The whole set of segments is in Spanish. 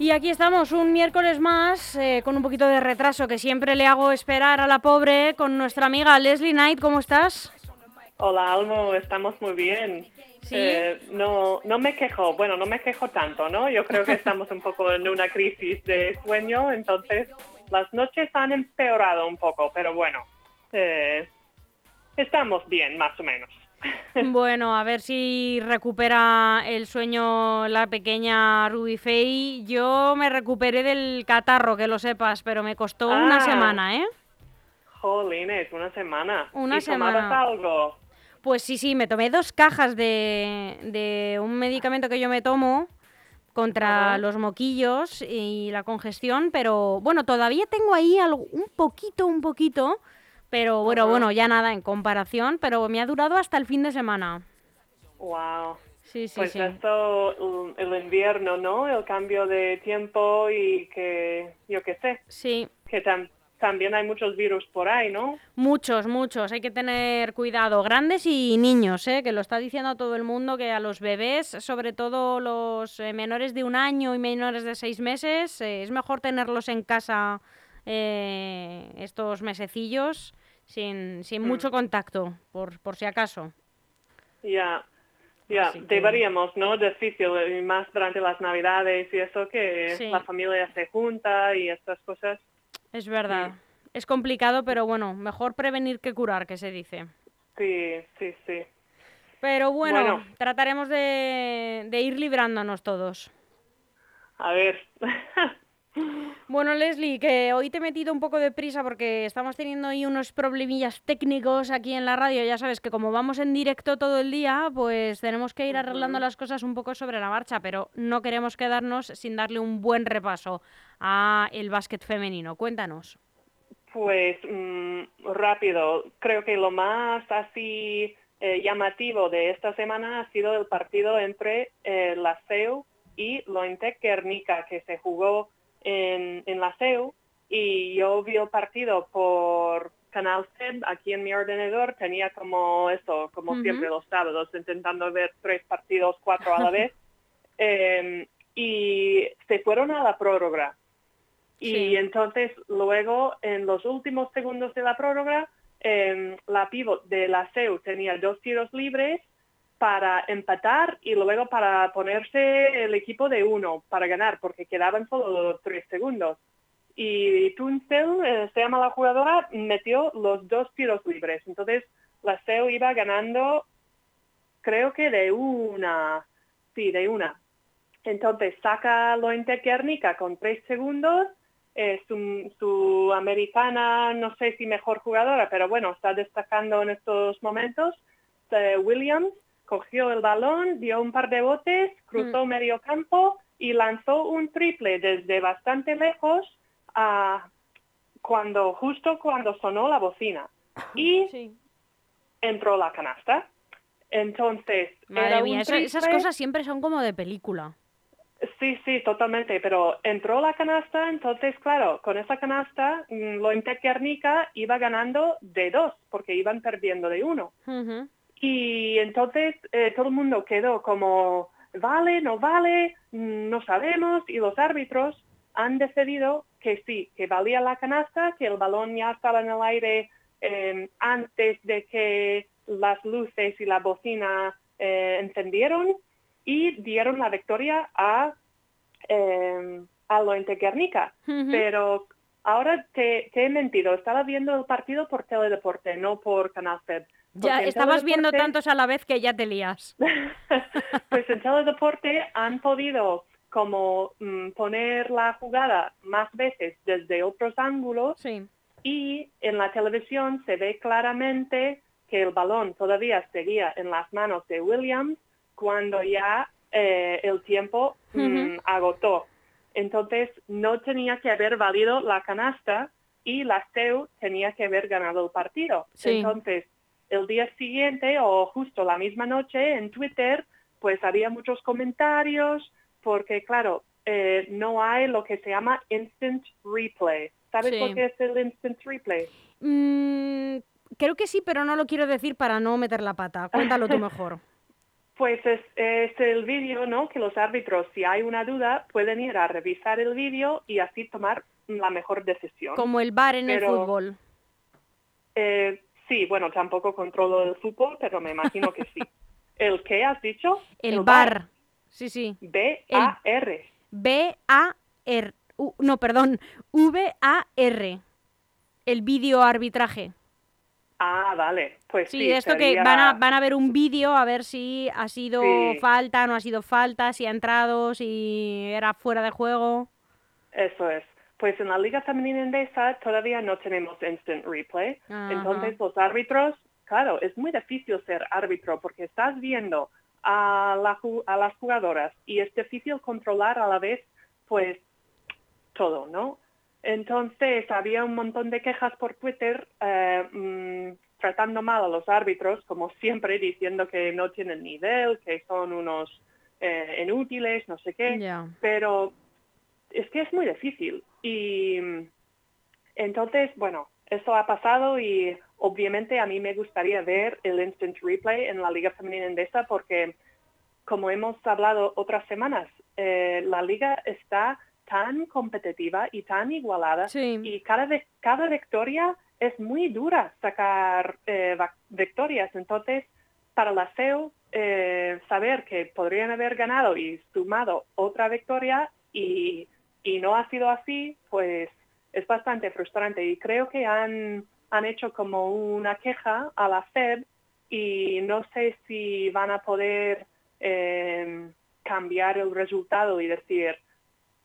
Y aquí estamos un miércoles más eh, con un poquito de retraso que siempre le hago esperar a la pobre con nuestra amiga Leslie Knight. ¿Cómo estás? Hola Almo, estamos muy bien. ¿Sí? Eh, no, no me quejo, bueno, no me quejo tanto, ¿no? Yo creo que estamos un poco en una crisis de sueño, entonces las noches han empeorado un poco, pero bueno, eh, estamos bien, más o menos. Bueno, a ver si recupera el sueño la pequeña Ruby Faye. Yo me recuperé del catarro, que lo sepas, pero me costó una Ah. semana, ¿eh? Jolines, una semana. Una ¿Y semana. algo? Pues sí, sí, me tomé dos cajas de, de un medicamento que yo me tomo contra Ajá. los moquillos y la congestión, pero bueno, todavía tengo ahí algo, un poquito, un poquito, pero bueno, bueno, ya nada en comparación, pero me ha durado hasta el fin de semana. Wow. Sí, sí, Pues sí. esto, mm, el invierno, ¿no? El cambio de tiempo y que, yo qué sé, Sí, que tam- también hay muchos virus por ahí, ¿no? muchos, muchos, hay que tener cuidado, grandes y niños, ¿eh? que lo está diciendo todo el mundo, que a los bebés, sobre todo los eh, menores de un año y menores de seis meses, eh, es mejor tenerlos en casa eh, estos mesecillos sin, sin Mm. mucho contacto, por, por si acaso. Ya, ya, Así que- deberíamos, ¿no? Difícil, y más durante las navidades y eso, que Sí. la familia se junta y estas cosas. Es verdad. Es complicado, pero bueno, mejor prevenir que curar, que se dice. Sí, sí, sí. Pero bueno, Bueno. trataremos de, de ir librándonos todos. A ver. Bueno, Leslie, que hoy te he metido un poco de prisa porque estamos teniendo ahí unos problemillas técnicos aquí en la radio. Ya sabes que como vamos en directo todo el día, pues tenemos que ir arreglando las cosas un poco sobre la marcha, pero no queremos quedarnos sin darle un buen repaso a el básquet femenino. Cuéntanos. Pues mm, rápido, creo que lo más así eh, llamativo de esta semana ha sido el partido entre eh, la CEU y Lointec Guernica que se jugó en, en la CEU y yo vi el partido por Canal SED aquí en mi ordenador, tenía como eso, como Ujú. siempre los sábados, intentando ver tres partidos, cuatro a la vez, Em, y se fueron a la prórroga. Y Sí. entonces luego en los últimos segundos de la prórroga, em, la pivot de la CEU tenía dos tiros libres para empatar y luego para ponerse el equipo de uno para ganar, porque quedaban solo tres segundos. Y Tunzel, eh, se llama la jugadora, metió los dos tiros libres. Entonces la CEU iba ganando, creo que de una, sí, de una. Entonces saca Lointe Guernica con tres segundos. eh, su, su americana, no sé si mejor jugadora, pero bueno, está destacando en estos momentos. eh, Williams cogió el balón, dio un par de botes, cruzó medio campo y lanzó un triple desde bastante lejos a cuando justo cuando sonó la bocina y Sí. entró la canasta. Entonces, Madre mía, esas cosas siempre son como de película. Sí, sí, totalmente, pero entró la canasta, entonces, claro, con esa canasta, mm, lo Guernica iba ganando de dos, porque iban perdiendo de uno. Y entonces eh, todo el mundo quedó como, vale, no vale, mm, no sabemos, y los árbitros han decidido que sí, que valía la canasta, que el balón ya estaba en el aire eh, antes de que las luces y la bocina eh, encendieron y dieron la victoria a, eh, a Lointe Guernica. Ujú. Pero ahora te, te he mentido, estaba viendo el partido por Teledeporte, no por Canal Fed. Ya estabas viendo tantos a la vez que ya te lías. pues en Teledeporte han podido como mm, poner la jugada más veces desde otros ángulos Sí. y en la televisión se ve claramente que el balón todavía seguía en las manos de Williams cuando ya eh, el tiempo mm, agotó. Entonces no tenía que haber valido la canasta y la SEU tenía que haber ganado el partido. Sí. Entonces, el día siguiente o justo la misma noche en Twitter, pues había muchos comentarios porque, claro, eh, no hay lo que se llama instant replay. ¿Sabes Sí. lo que es el instant replay? Mm, creo que sí, pero no lo quiero decir para no meter la pata. Cuéntalo tú mejor. Pues es, es el vídeo, ¿no? Que los árbitros, si hay una duda, pueden ir a revisar el vídeo y así tomar la mejor decisión. Como el bar en el fútbol. Eh, sí, bueno, tampoco controlo el fútbol, pero me imagino que sí. ¿El qué has dicho? El bar. Sí, sí. B-A-R. B-A-R. No, perdón. V-A-R. El vídeo arbitraje. Ah, vale. Pues Sí, sí, esto que van a, van a ver un vídeo a ver si ha sido Sí. falta, no ha sido falta, si ha entrado, si era fuera de juego. Eso es. Pues en la Liga Femenina Endesa todavía no tenemos instant replay. Entonces los árbitros, claro, es muy difícil ser árbitro porque estás viendo a, la a las jugadoras y es difícil controlar a la vez, pues, todo, ¿no? Entonces había un montón de quejas por Twitter eh, mm, tratando mal a los árbitros, como siempre, diciendo que no tienen nivel, que son unos eh, inútiles, no sé qué pero es que es muy difícil. Y entonces, bueno, eso ha pasado y obviamente a mí me gustaría ver el instant replay en la Liga Femenina Endesa porque, como hemos hablado otras semanas, eh, la liga está tan competitiva y tan igualada Sí. y cada, cada victoria es muy dura sacar eh, victorias. Entonces, para la SEO, eh, saber que podrían haber ganado y sumado otra victoria y, y no ha sido así, pues es bastante frustrante. Y creo que han, han hecho como una queja a la FED y no sé si van a poder eh, cambiar el resultado y decir,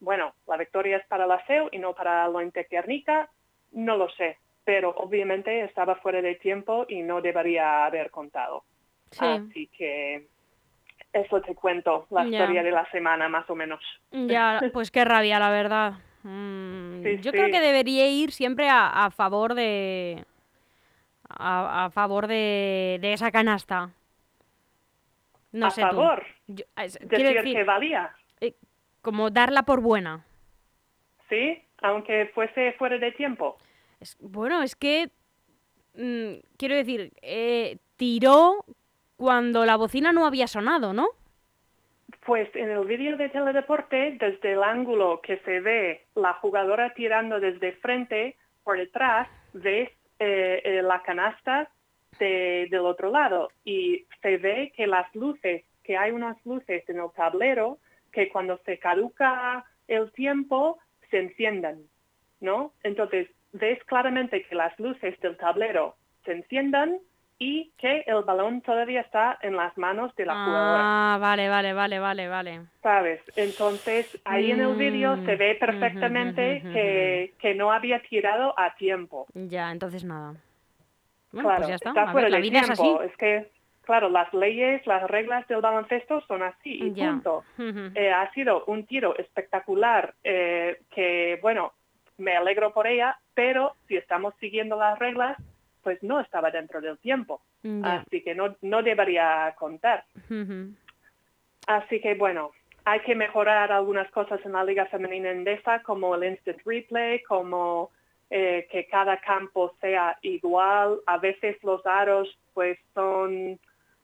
bueno, la victoria es para la SEO y no para la Tiernica, no lo sé, pero obviamente estaba fuera de tiempo y no debería haber contado. Sí. Así que eso te cuento, la historia de la semana más o menos. Ya, pues qué rabia, la verdad. Mm, Sí, yo creo que debería ir siempre a, a favor de. A, a favor de, de esa canasta. No a sé tú. favor, Yo- es- decir quiero decir, que valía, eh, como darla por buena. ¿sí? Aunque fuese fuera de tiempo. Es- bueno, es que. mm, quiero decir, eh, tiró cuando la bocina no había sonado, ¿no? Pues en el vídeo de Teledeporte, desde el ángulo que se ve la jugadora tirando desde frente, por detrás, ves eh, eh, la canasta de- del otro lado y se ve que las luces, que hay unas luces en el tablero que cuando se caduca el tiempo se enciendan, ¿no? Entonces ves claramente que las luces del tablero se enciendan y que el balón todavía está en las manos de la jugadora. Ah, vale, vale, vale, vale, vale. ¿sabes? Entonces, ahí en el vídeo se ve Mm, perfectamente que, que no había tirado a tiempo. Ya, entonces nada. Bueno, claro, pues ya está. está A ver, fuera la de vida es así. tiempo. Es que, claro, las leyes, las reglas del baloncesto son así y Ya. punto. Eh, ha sido un tiro espectacular eh, que, bueno, me alegro por ella, pero si estamos siguiendo las reglas, pues no estaba dentro del tiempo. Así que no, no debería contar. Así que bueno, hay que mejorar algunas cosas en la Liga Femenina Endesa, como el instant replay, como eh, que cada campo sea igual. A veces los aros pues son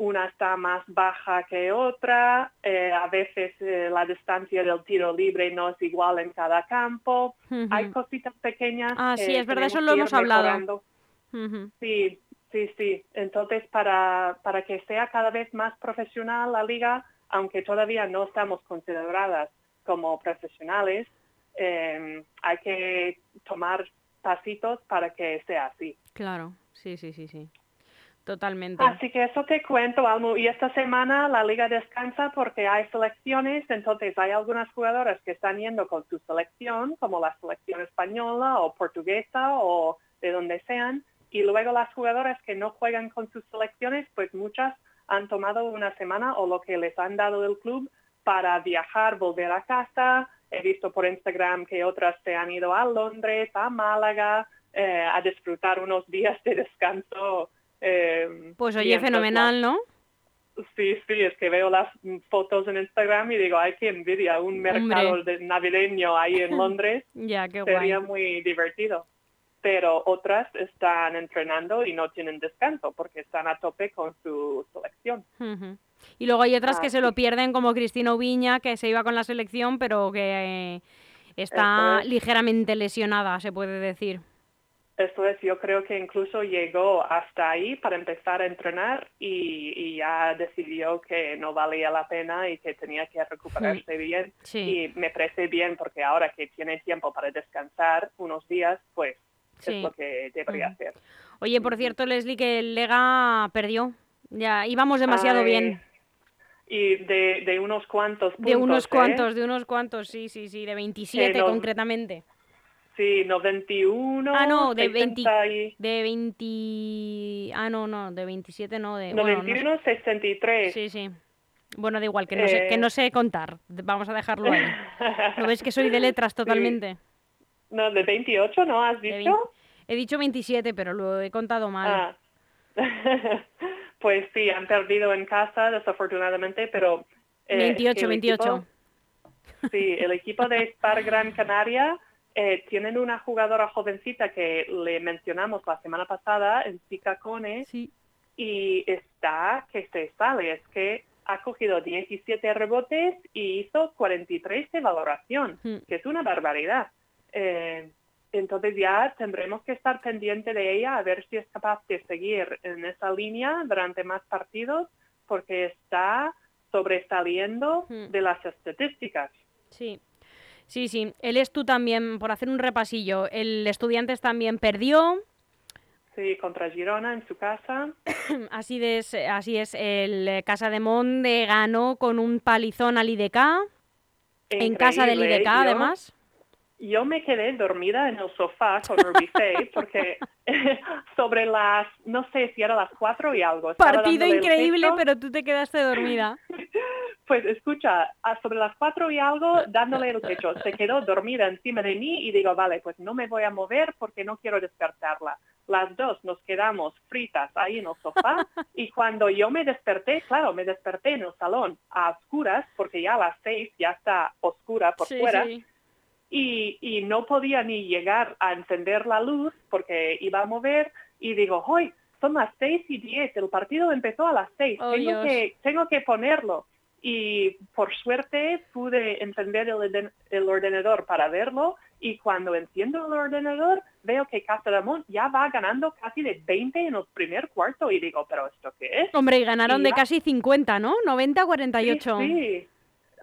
una está más baja que otra, eh, a veces eh, la distancia del tiro libre no es igual en cada campo. Hay cositas pequeñas. Ah, sí, es verdad, eso lo hemos hablado. mejorando. Ujú. Sí, sí, sí. Entonces, para, para que sea cada vez más profesional la liga, aunque todavía no estamos consideradas como profesionales, eh, hay que tomar pasitos para que sea así. Claro, sí, sí, sí, sí. Totalmente. Así que eso te cuento, Almu. Y esta semana la liga descansa porque hay selecciones, entonces hay algunas jugadoras que están yendo con su selección, como la selección española o portuguesa o de donde sean, y luego las jugadoras que no juegan con sus selecciones, pues muchas han tomado una semana o lo que les han dado el club para viajar, volver a casa he visto por Instagram que otras se han ido a Londres, a Málaga, eh, a disfrutar unos días de descanso. eh, Pues oye, fenomenal, ¿no? Sí, sí, es que veo las fotos en Instagram y digo, ay, qué envidia, un mercado de- navideño ahí en Londres Ya, qué guay. sería muy divertido. Pero otras están entrenando y no tienen descanso porque están a tope con su selección. Y luego hay otras Ah, que se lo pierden, como Cristina Ubiña, que se iba con la selección, pero que eh, está Eso es. ligeramente lesionada, se puede decir. Esto es, yo creo que incluso llegó hasta ahí para empezar a entrenar y, y ya decidió que no valía la pena y que tenía que recuperarse bien. Sí. Y me parece bien porque ahora que tiene tiempo para descansar unos días, pues Sí. es lo que debería hacer. Oye, por cierto, Leslie, que el Lega perdió. Ya íbamos demasiado Ay, bien. Y de, de unos cuantos puntos. De unos ¿eh? cuantos, de unos cuantos, sí, sí, sí, de 27 no- concretamente. Sí, 91. Ah, no, de 20 60 y- De 20... Ah, no, no, de 27 no, de... bueno, no sé. 91, 63. Sí, sí. Bueno, da igual, que no, sé, que Eh. no sé contar. Vamos a dejarlo ahí. ¿No ves que soy de letras totalmente? No, de 28, ¿no? ¿Has dicho? He dicho 27, pero lo he contado mal. Ah. pues sí, han perdido en casa, desafortunadamente, pero... eh, 28, el 28. equipo- sí, el equipo de Spar Gran Canaria eh, tienen una jugadora jovencita que le mencionamos la semana pasada en Cone Sí. y está que se sale, es que ha cogido 17 rebotes y hizo 43 de valoración, Hmm. que es una barbaridad. Eh, entonces ya tendremos que estar pendiente de ella a ver si es capaz de seguir en esa línea durante más partidos, porque está sobresaliendo Hmm. de las estadísticas. Sí. Sí, sí. Él es tú también, por hacer un repasillo. El Estudiantes también perdió. Sí, contra Girona en su casa. Así es, así es. El eh, Casa de Monde ganó con un palizón al IDK. En casa del Increíble, IDK, yo- además. Yo me quedé dormida en el sofá con porque sobre las, no sé si era las cuatro y algo. Partido increíble, pero tú te quedaste dormida. Pues escucha, a- sobre las cuatro y algo, dándole el pecho, se quedó dormida encima de mí y digo, vale, pues no me voy a mover porque no quiero despertarla. Las dos nos quedamos fritas ahí en el sofá y cuando yo me desperté, claro, me desperté en el salón a oscuras porque ya a las seis ya está oscura por Sí, fuera sí. Y, y no podía ni llegar a encender la luz porque iba a mover y digo, hoy son las seis y diez, el partido empezó a las seis, Oh, tengo, que, tengo que ponerlo. Y por suerte pude encender el, orden- el ordenador para verlo y cuando enciendo el ordenador veo que Casademont ya va ganando casi de 20 en el primer cuarto y digo, pero ¿esto qué es? Hombre, y ganaron Y de casi 50, ¿no? 90 a 48. Sí, sí.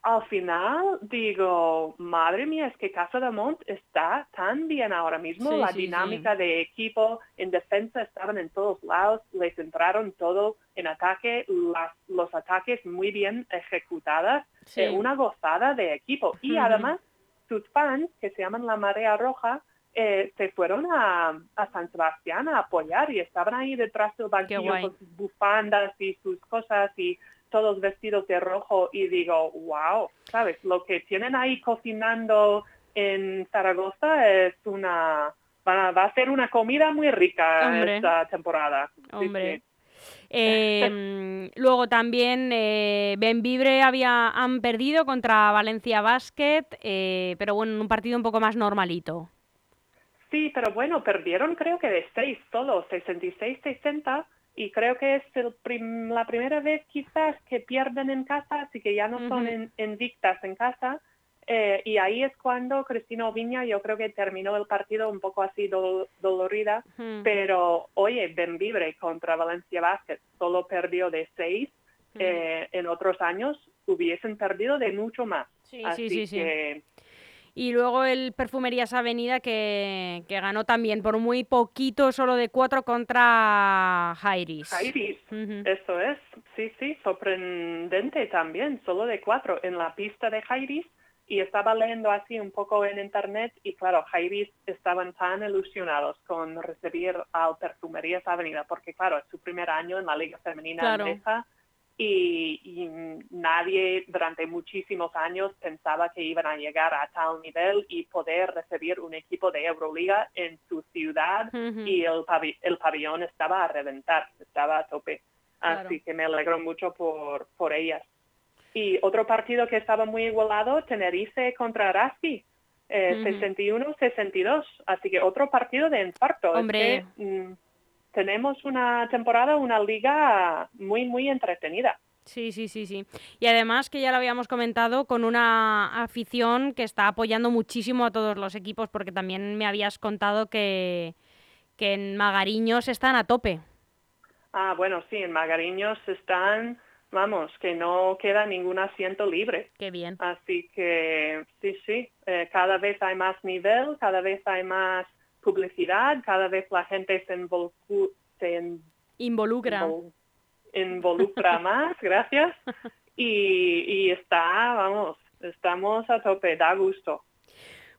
Al final digo, madre mía, es que Casa de Mont está tan bien ahora mismo. Sí, la sí, dinámica de equipo en defensa estaban en todos lados, les entraron todo en ataque, las, los ataques muy bien ejecutadas. Eh, una gozada de equipo. Y además, sus fans, que se llaman la Marea Roja, eh, se fueron a, a San Sebastián a apoyar y estaban ahí detrás del banquillo con sus bufandas y sus cosas y todos vestidos de rojo y digo, wow, ¿sabes? Lo que tienen ahí cocinando en Zaragoza es una... Va, va a ser una comida muy rica Hombre. esta temporada. Hombre. sí. Eh, luego también eh, Benvibre había, han perdido contra Valencia Basket, eh, pero bueno, en un partido un poco más normalito. Sí, pero bueno, perdieron creo que de 6 solo, 66-60, y creo que es el prim- la primera vez quizás que pierden en casa, así que ya no son Ujú. en- invictas en casa. eh, y ahí es cuando Cristina Oviña yo creo que terminó el partido un poco así do- dolorida, Mm, pero oye, Benvibre contra Valencia Basket solo perdió de 6, mm. en otros años hubiesen perdido de mucho más. Sí, Así sí, sí, sí. que Y luego el Perfumerías Avenida que, que ganó también por muy poquito, solo de cuatro contra Jairis. Jairis. Eso es, sí, sí, sorprendente también, solo de cuatro en la pista de Jairis y estaba leyendo así un poco en internet y claro, Jairis estaban tan ilusionados con recibir al Perfumerías Avenida porque claro, es su primer año en la Liga Femenina Claro. Andesa y, nadie durante muchísimos años pensaba que iban a llegar a tal nivel y poder recibir un equipo de Euroliga en su ciudad y el, el, pabellón estaba a reventar, estaba a tope. Así que me alegro mucho por, por ellas. Y otro partido que estaba muy igualado, Tenerife contra Raspi. 61-62, eh, así que otro partido de infarto. Hombre. Mm, tenemos una temporada, una liga muy, muy entretenida. Sí, sí, sí, sí. Y además que ya lo habíamos comentado, con una afición que está apoyando muchísimo a todos los equipos, porque también me habías contado que, que en Magariños están a tope. Ah, bueno, sí, en Magariños están, vamos, que no queda ningún asiento libre. Qué bien. Así que sí, sí, eh, cada vez hay más nivel, cada vez hay más publicidad, cada vez la gente se, involucra. involucra más, gracias. Y, está, vamos, estamos a tope, da gusto.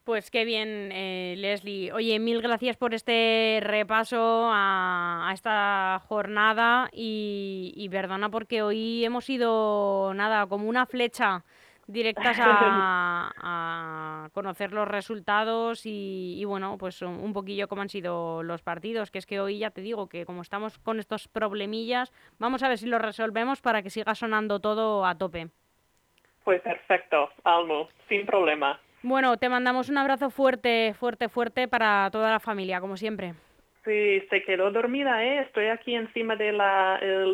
Pues qué bien, eh, Leslie. Oye, mil gracias por este repaso a, esta jornada y, y, perdona porque hoy hemos ido, nada, como una flecha directas a, conocer los resultados y, bueno, pues un poquillo cómo han sido los partidos, que es que hoy ya te digo que como estamos con estos problemillas, vamos a ver si lo resolvemos para que siga sonando todo a tope. Pues perfecto, Almo, sin problema. Bueno, te mandamos un abrazo fuerte, fuerte, fuerte para toda la familia, como siempre. Sí, se quedó dormida, ¿eh? Estoy aquí encima del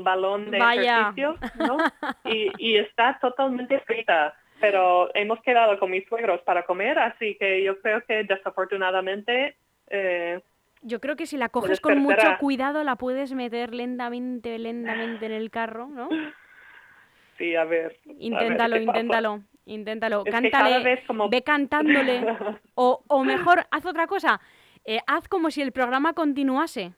balón de ejercicio, ¿no? Y, y está totalmente frita pero hemos quedado con mis suegros para comer, así que yo creo que desafortunadamente... Eh, yo creo que si la coges con mucho cuidado la puedes meter lentamente, lentamente en el carro, ¿no? Sí, a ver. Inténtalo, inténtalo, inténtalo. Cántale, ve cantándole. o, o mejor, haz otra cosa. Eh, haz como si el programa continuase.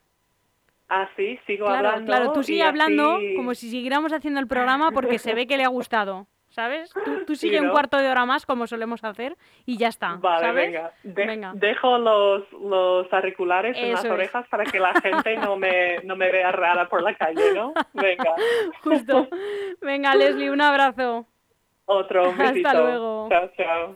Ah, sí, sigo hablando. Claro, tú sigue hablando como si siguiéramos haciendo el programa porque se ve que le ha gustado. ¿Sabes? Tú, sigue un cuarto de hora más como solemos hacer y ya está. Vale, Venga. Dejo los, los auriculares en las orejas para que la gente no me, no me vea rara por la calle, ¿no? Venga. Justo. Venga, Leslie, un abrazo. Otro, un besito. Hasta luego. Chao, chao.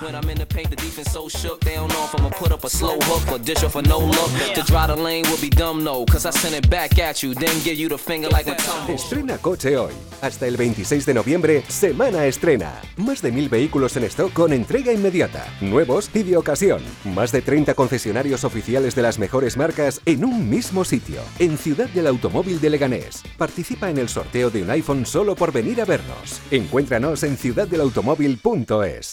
When I'm in the paint, the defense so shook, they don't know if I'ma put up a slow hook or dish off a no look. To dry the lane would be dumb, no, cause I send it back at you, then give you the finger like a tumble. Estrena coche hoy. Hasta el 26 de noviembre, Semana Estrena. Más de mil vehículos en stock con entrega inmediata. Nuevos y de ocasión. Más de 30 concesionarios oficiales de las mejores marcas en un mismo sitio. En Ciudad del Automóvil de Leganés. Participa en el sorteo de un iPhone solo por venir a vernos. Encuéntranos en ciudaddelautomóvil.es.